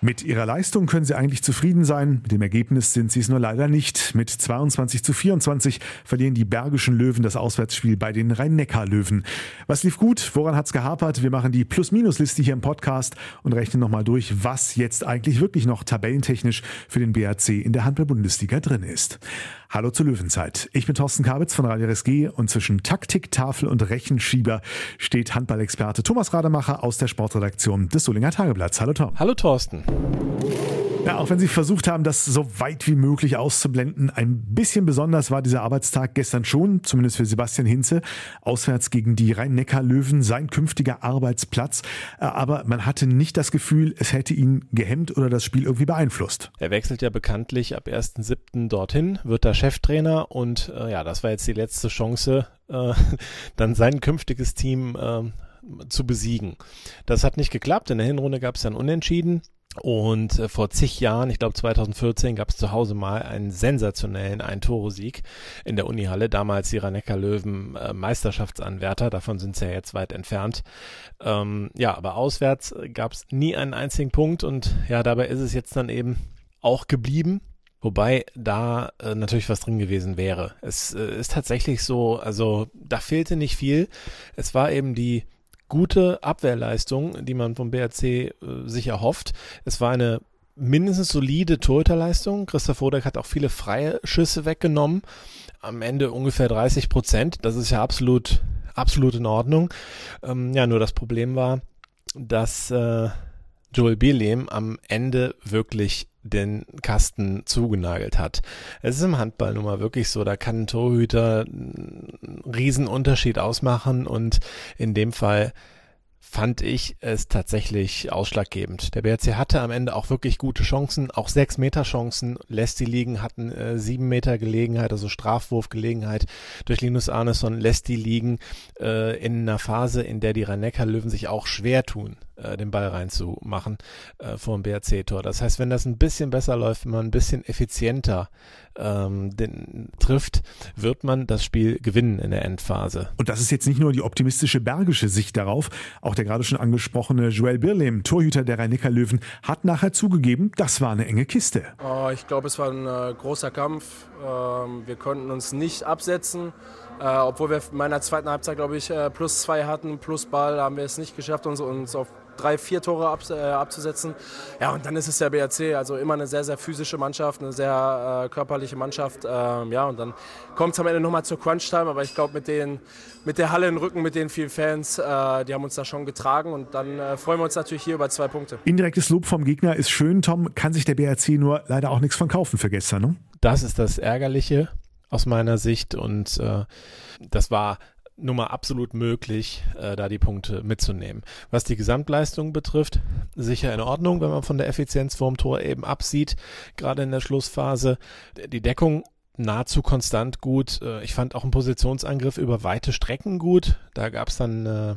Mit ihrer Leistung können sie eigentlich zufrieden sein. Mit dem Ergebnis sind sie es nur leider nicht. Mit 22 zu 24 verlieren die Bergischen Löwen das Auswärtsspiel bei den Rhein-Neckar-Löwen. Was lief gut? Woran hat's gehapert? Wir machen die Plus-Minus-Liste hier im Podcast und rechnen nochmal durch, was jetzt eigentlich wirklich noch tabellentechnisch für den BRC in der Handball-Bundesliga drin ist. Hallo zur Löwenzeit. Ich bin Thorsten Kabitz von Radio RSG und zwischen Taktik, Tafel und Rechenschieber steht Handballexperte Thomas Rademacher aus der Sportredaktion des Solinger Tageblatts. Hallo Tom. Hallo Thorsten. Ja, auch wenn Sie versucht haben, das so weit wie möglich auszublenden, ein bisschen besonders war dieser Arbeitstag gestern schon, zumindest für Sebastian Hinze, auswärts gegen die Rhein-Neckar-Löwen, sein künftiger Arbeitsplatz. Äh, aber man hatte nicht das Gefühl, es hätte ihn gehemmt oder das Spiel irgendwie beeinflusst. Er wechselt ja bekanntlich ab 1.7. dorthin, wird da Cheftrainer und äh, ja, das war jetzt die letzte Chance, äh, dann sein künftiges Team äh, zu besiegen. Das hat nicht geklappt. In der Hinrunde gab es dann Unentschieden. Und äh, vor zig Jahren, ich glaube 2014, gab es zu Hause mal einen sensationellen Ein-Tore-Sieg in der Unihalle. Damals die rhein löwen äh, Meisterschaftsanwärter, davon sind sie ja jetzt weit entfernt. Ähm, ja, aber auswärts gab es nie einen einzigen Punkt und ja, dabei ist es jetzt dann eben auch geblieben. Wobei da äh, natürlich was drin gewesen wäre. Es äh, ist tatsächlich so, also da fehlte nicht viel. Es war eben die gute Abwehrleistung, die man vom BRC äh, sich erhofft. Es war eine mindestens solide Torhüterleistung. Christoph Rodeck hat auch viele freie Schüsse weggenommen. Am Ende ungefähr 30 Prozent. Das ist ja absolut, absolut in Ordnung. Ähm, ja, nur das Problem war, dass äh, Joel Bierlehm am Ende wirklich den Kasten zugenagelt hat. Es ist im Handball nun mal wirklich so, da kann ein Torhüter einen Riesenunterschied ausmachen und in dem Fall fand ich es tatsächlich ausschlaggebend. Der BRC hatte am Ende auch wirklich gute Chancen, auch sechs Meter Chancen lässt die liegen, hatten äh, sieben Meter Gelegenheit, also Strafwurfgelegenheit durch Linus Arneson lässt die liegen äh, in einer Phase, in der die rhein löwen sich auch schwer tun, äh, den Ball reinzumachen äh, vor dem BRC-Tor. Das heißt, wenn das ein bisschen besser läuft, wenn man ein bisschen effizienter ähm, den, trifft, wird man das Spiel gewinnen in der Endphase. Und das ist jetzt nicht nur die optimistische bergische Sicht darauf. Auch der gerade schon angesprochene Joel Birlem, Torhüter der Rhein-Neckar-Löwen, hat nachher zugegeben, das war eine enge Kiste. Oh, ich glaube, es war ein äh, großer Kampf. Ähm, wir konnten uns nicht absetzen. Äh, obwohl wir in meiner zweiten Halbzeit, glaube ich, äh, plus zwei hatten, plus Ball, haben wir es nicht geschafft, uns, uns auf drei, vier Tore ab, äh, abzusetzen. Ja, und dann ist es der BRC, also immer eine sehr, sehr physische Mannschaft, eine sehr äh, körperliche Mannschaft. Ähm, ja, und dann kommt es am Ende nochmal zur Crunch-Time, aber ich glaube, mit, mit der Halle im Rücken, mit den vielen Fans, äh, die haben uns da schon getragen und dann äh, freuen wir uns natürlich hier über zwei Punkte. Indirektes Lob vom Gegner ist schön, Tom, kann sich der BRC nur leider auch nichts von kaufen für gestern, ne? Das ist das Ärgerliche aus meiner Sicht und äh, das war nun mal absolut möglich, äh, da die Punkte mitzunehmen. Was die Gesamtleistung betrifft, sicher in Ordnung, wenn man von der Effizienz vorm Tor eben absieht, gerade in der Schlussphase. Die Deckung nahezu konstant gut. Äh, ich fand auch einen Positionsangriff über weite Strecken gut. Da gab es dann äh,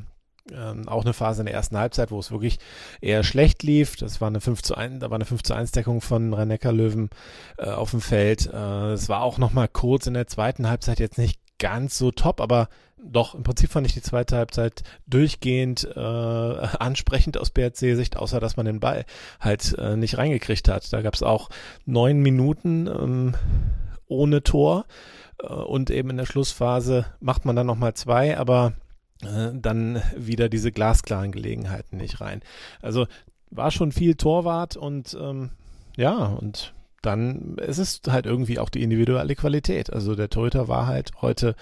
ähm, auch eine Phase in der ersten Halbzeit, wo es wirklich eher schlecht lief. Das war eine 5 zu 1, da war eine 5 zu 1 Deckung von rhein löwen äh, auf dem Feld. Äh, es war auch nochmal kurz in der zweiten Halbzeit jetzt nicht ganz so top, aber doch, im Prinzip fand ich die zweite Halbzeit durchgehend äh, ansprechend aus BRC-Sicht, außer dass man den Ball halt äh, nicht reingekriegt hat. Da gab es auch neun Minuten ähm, ohne Tor äh, und eben in der Schlussphase macht man dann nochmal zwei, aber äh, dann wieder diese glasklaren Gelegenheiten nicht rein. Also war schon viel Torwart und ähm, ja, und dann ist es halt irgendwie auch die individuelle Qualität. Also der Torhüter war halt heute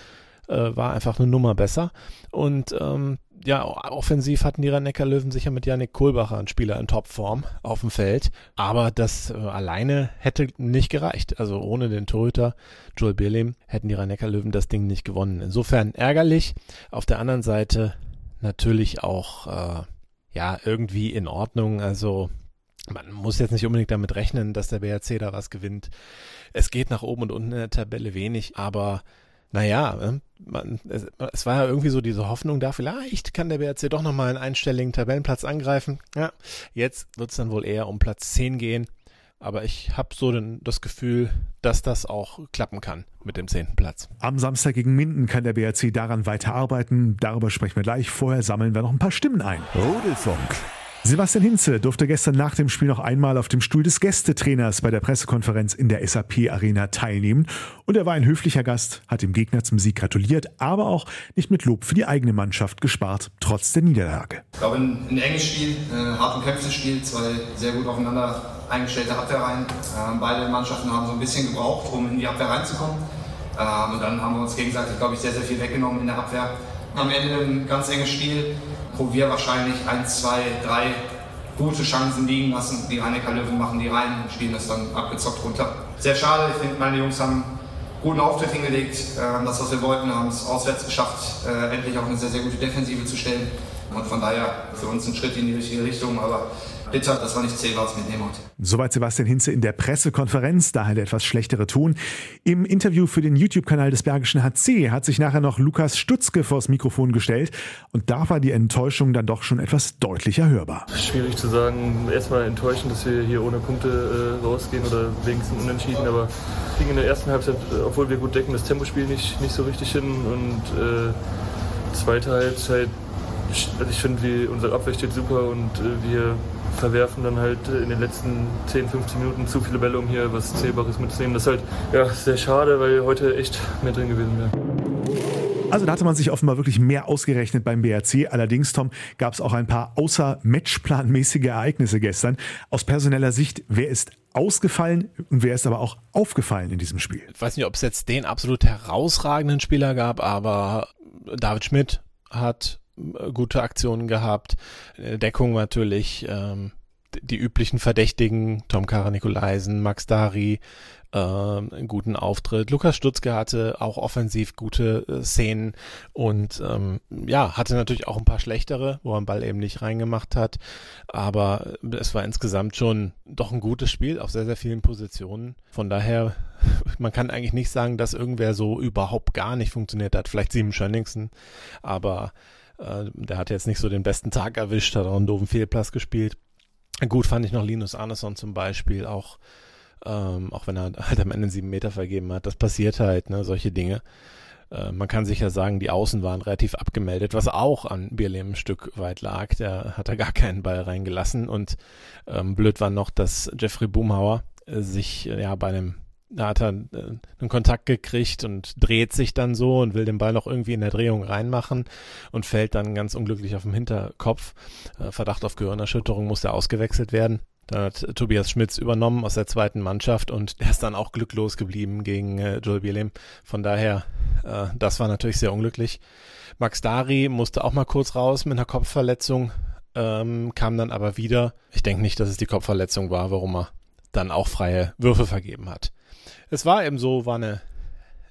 äh, war einfach eine Nummer besser. Und ähm, ja, offensiv hatten die Rhein-Neckar-Löwen sicher mit Yannick Kohlbacher einen Spieler in Topform auf dem Feld. Aber das äh, alleine hätte nicht gereicht. Also ohne den Torhüter Joel Birlim hätten die Rhein-Neckar-Löwen das Ding nicht gewonnen. Insofern ärgerlich. Auf der anderen Seite natürlich auch, äh, ja, irgendwie in Ordnung. Also man muss jetzt nicht unbedingt damit rechnen, dass der BRC da was gewinnt. Es geht nach oben und unten in der Tabelle wenig, aber naja, ne, man, es, es, war ja irgendwie so diese Hoffnung da, vielleicht kann der BRC doch nochmal einen einstelligen Tabellenplatz angreifen. Ja, jetzt wird es dann wohl eher um Platz 10 gehen. Aber ich habe so den, das Gefühl, dass das auch klappen kann mit dem zehnten Platz. Am Samstag gegen Minden kann der BRC daran weiterarbeiten. Darüber sprechen wir gleich. Vorher sammeln wir noch ein paar Stimmen ein. Rudelfunk. Sebastian Hinze durfte gestern nach dem Spiel noch einmal auf dem Stuhl des Gästetrainers bei der Pressekonferenz in der SAP Arena teilnehmen. Und er war ein höflicher Gast, hat dem Gegner zum Sieg gratuliert, aber auch nicht mit Lob für die eigene Mannschaft gespart, trotz der Niederlage. Ich glaube, ein, ein enges Spiel, ein hart umkämpftes Spiel, zwei sehr gut aufeinander eingestellte Abwehrreihen. Ähm, beide Mannschaften haben so ein bisschen gebraucht, um in die Abwehr reinzukommen. Ähm, und dann haben wir uns gegenseitig, glaube ich, sehr, sehr viel weggenommen in der Abwehr. Am Ende ein ganz enges Spiel wo wir wahrscheinlich ein, zwei, drei gute Chancen liegen lassen. Die Rhein-Neckar Löwen machen die rein und spielen das dann abgezockt runter. Sehr schade, ich finde, meine Jungs haben guten Auftritt hingelegt. Ähm, das, was wir wollten, haben es auswärts geschafft, äh, endlich auch eine sehr, sehr gute Defensive zu stellen. Und von daher für uns ein Schritt in die richtige Richtung. Aber bitter, dass wir nicht Zählbares mitnehmen heute. Soweit Sebastian Hinze in der Pressekonferenz, daher der etwas schlechtere Ton. Im Interview für den YouTube-Kanal des Bergischen HC hat sich nachher noch Lukas Stutzke vors Mikrofon gestellt und da war die Enttäuschung dann doch schon etwas deutlicher hörbar. Schwierig zu sagen, erstmal enttäuschend, dass wir hier ohne Punkte äh, rausgehen oder wenigstens unentschieden, aber ging in der ersten Halbzeit, obwohl wir gut decken, das Tempospiel nicht, nicht so richtig hin und äh, zweite Halbzeit also ich finde, unsere Abwehr steht super und äh, wir verwerfen dann halt in den letzten 10, 15 Minuten zu viele Bälle, um hier was Zählbares mitzunehmen. Das ist halt ja, sehr schade, weil heute echt mehr drin gewesen wäre. Also da hatte man sich offenbar wirklich mehr ausgerechnet beim BRC. Allerdings, Tom, gab es auch ein paar außer Matchplanmäßige Ereignisse gestern. Aus personeller Sicht, wer ist ausgefallen und wer ist aber auch aufgefallen in diesem Spiel? Ich weiß nicht, ob es jetzt den absolut herausragenden Spieler gab, aber David Schmidt hat gute Aktionen gehabt. Äh, Deckung natürlich, ähm, die üblichen Verdächtigen, Tom Kara-Nikolaisen, Max Dari, äh, einen guten Auftritt. Lukas Stutzke hatte auch offensiv gute äh, Szenen und ähm, ja, hatte natürlich auch ein paar schlechtere, wo er den Ball eben nicht reingemacht hat. Aber es war insgesamt schon doch ein gutes Spiel auf sehr, sehr vielen Positionen. Von daher, man kann eigentlich nicht sagen, dass irgendwer so überhaupt gar nicht funktioniert hat. Vielleicht Simon Schönningsen, aber äh, der hat jetzt nicht so den besten Tag erwischt, hat auch einen doofen Fehlplatz gespielt. Gut fand ich noch Linus Arneson zum Beispiel, auch, ähm, auch wenn er halt am Ende sieben Meter vergeben hat. Das passiert halt, ne, solche Dinge. Äh, man kann sicher sagen, die Außen waren relativ abgemeldet, was auch an Bierlehm ein Stück weit lag. Der hat da gar keinen Ball reingelassen und ähm, blöd war noch, dass Jeffrey Boomhauer äh, sich ja bei einem da hat er äh, einen Kontakt gekriegt und dreht sich dann so und will den Ball noch irgendwie in der Drehung reinmachen und fällt dann ganz unglücklich auf dem Hinterkopf. Äh, Verdacht auf Gehirnerschütterung muss er ausgewechselt werden. Dann hat Tobias Schmitz übernommen aus der zweiten Mannschaft und der ist dann auch glücklos geblieben gegen äh, Joel Bielim. Von daher, äh, das war natürlich sehr unglücklich. Max Dari musste auch mal kurz raus mit einer Kopfverletzung, ähm, kam dann aber wieder. Ich denke nicht, dass es die Kopfverletzung war, warum er dann auch freie Würfe vergeben hat es war eben so, war eine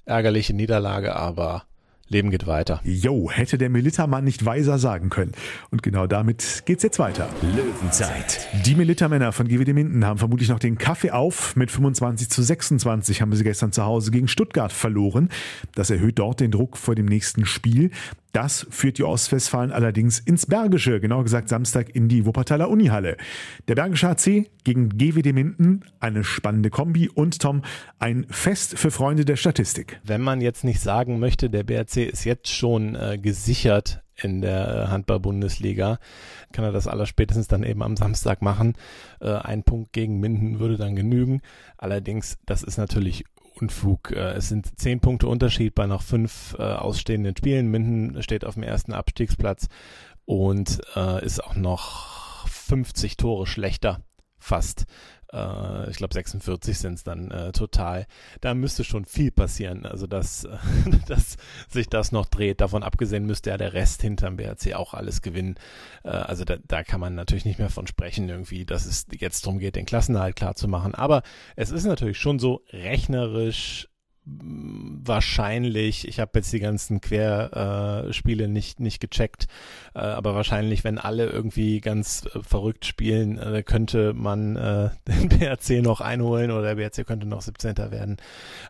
ärgerliche Niederlage, aber Leben geht weiter. Jo, hätte der Militermann nicht weiser sagen können. Und genau damit geht's jetzt weiter. Löwenzeit. Die Militermänner von GWD Minden haben vermutlich noch den Kaffee auf. Mit 25 zu 26 haben sie gestern zu Hause gegen Stuttgart verloren. Das erhöht dort den Druck vor dem nächsten Spiel. Das führt die Ostwestfalen allerdings ins Bergische, genauer gesagt Samstag in die Wuppertaler Unihalle. Der Bergische HC gegen GWD Minden, eine spannende Kombi und Tom, ein Fest für Freunde der Statistik. Wenn man jetzt nicht sagen möchte, der BRC ist jetzt schon äh, gesichert in der Handball-Bundesliga, kann er das allerspätestens dann eben am Samstag machen. Äh, ein Punkt gegen Minden würde dann genügen. Allerdings, das ist natürlich Unfug. Äh, es sind zehn Punkte Unterschied bei noch fünf äh, ausstehenden Spielen. Minden steht auf dem ersten Abstiegsplatz und äh, ist auch noch 50 Tore schlechter fast. Äh, ich glaube 46 sind es dann äh, total. Da müsste schon viel passieren. Also dass, dass sich das noch dreht. Davon abgesehen müsste ja der Rest hinterm BRC auch alles gewinnen. Äh, also da, da kann man natürlich nicht mehr von sprechen, irgendwie, dass es jetzt darum geht, den Klassenhalt klar zu machen. Aber es ist natürlich schon so rechnerisch wahrscheinlich, ich habe jetzt die ganzen Querspiele nicht, nicht gecheckt, äh, aber wahrscheinlich, wenn alle irgendwie ganz äh, verrückt spielen, äh, könnte man den BRC noch einholen oder der BRC könnte noch 17. werden.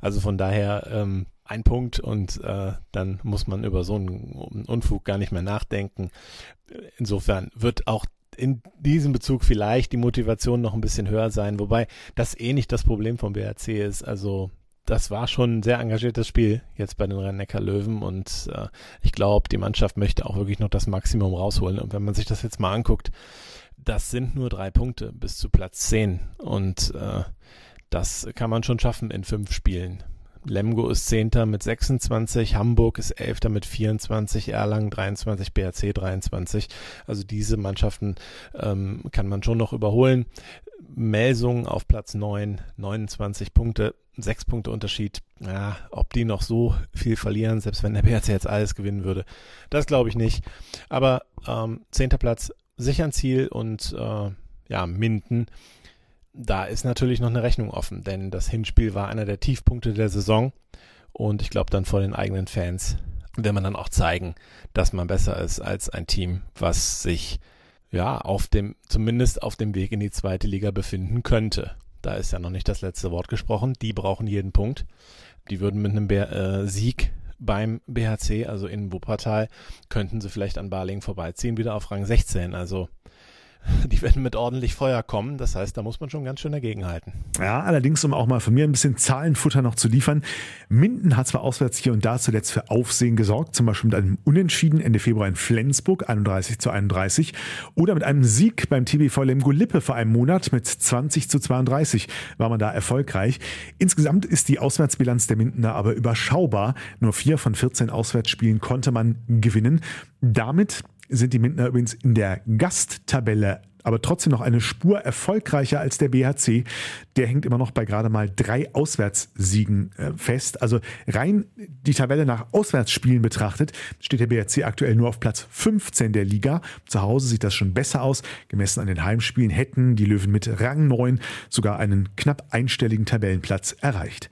Also von daher ähm, ein Punkt und dann muss man über so einen Unfug gar nicht mehr nachdenken. Insofern wird auch in diesem Bezug vielleicht die Motivation noch ein bisschen höher sein, wobei das eh nicht das Problem vom BRC ist. Also das war schon ein sehr engagiertes Spiel jetzt bei den Rhein-Neckar-Löwen und äh, ich glaube, die Mannschaft möchte auch wirklich noch das Maximum rausholen. Und wenn man sich das jetzt mal anguckt, das sind nur drei Punkte bis zu Platz 10 und äh, das kann man schon schaffen in fünf Spielen. Lemgo ist Zehnter mit 26, Hamburg ist Elfter mit 24, Erlangen 23, BRC 23. Also diese Mannschaften ähm, kann man schon noch überholen. Melsung auf Platz 9, 29 Punkte, 6 Punkte Unterschied. Ja, ob die noch so viel verlieren, selbst wenn der BRC jetzt alles gewinnen würde, das glaube ich nicht. Aber ähm, 10. Platz sicher ein Ziel und äh, ja, Minden da ist natürlich noch eine Rechnung offen, denn das Hinspiel war einer der Tiefpunkte der Saison und ich glaube dann vor den eigenen Fans will man dann auch zeigen, dass man besser ist als ein Team, was sich ja auf dem zumindest auf dem Weg in die zweite Liga befinden könnte. Da ist ja noch nicht das letzte Wort gesprochen. Die brauchen jeden Punkt. Die würden mit einem Be äh, Sieg beim BHC, also in Wuppertal, könnten sie vielleicht an Barling vorbeiziehen, wieder auf Rang 16. Also die werden mit ordentlich Feuer kommen. Das heißt, da muss man schon ganz schön dagegenhalten. Ja, allerdings, um auch mal von mir ein bisschen Zahlenfutter noch zu liefern. Minden hat zwar auswärts hier und da zuletzt für Aufsehen gesorgt, zum Beispiel mit einem Unentschieden Ende Februar in Flensburg, 31 zu 31, oder mit einem Sieg beim TBV Lemgo Lippe vor einem Monat mit 20 zu 32 war man da erfolgreich. Insgesamt ist die Auswärtsbilanz der Mindener aber überschaubar. Nur vier von 14 Auswärtsspielen konnte man gewinnen. Damit sind die Mintner übrigens in der Gasttabelle aber trotzdem noch eine Spur erfolgreicher als der BHC. Der hängt immer noch bei gerade mal drei Auswärtssiegen äh, fest. Also rein die Tabelle nach Auswärtsspielen betrachtet, steht der BHC aktuell nur auf Platz 15 der Liga. Zu Hause sieht das schon besser aus. Gemessen an den Heimspielen hätten die Löwen mit Rang 9 sogar einen knapp einstelligen Tabellenplatz erreicht.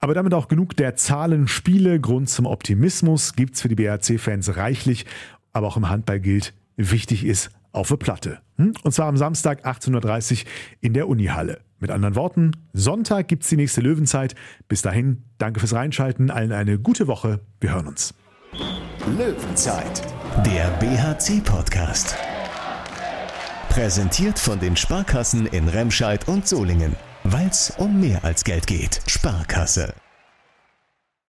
Aber damit auch genug der Zahlen, Spiele. Grund zum Optimismus gibt's für die BHC-Fans reichlich aber auch im Handball gilt, wichtig ist auf der Platte. Hm? Und zwar am Samstag 18.30 Uhr in der Unihalle. Mit anderen Worten, Sonntag gibt es die nächste Löwenzeit. Bis dahin, danke fürs Reinschalten, allen eine gute Woche. Wir hören uns. Löwenzeit, der BHC-Podcast. Präsentiert von den Sparkassen in Remscheid und Solingen. Weil es um mehr als Geld geht. Sparkasse.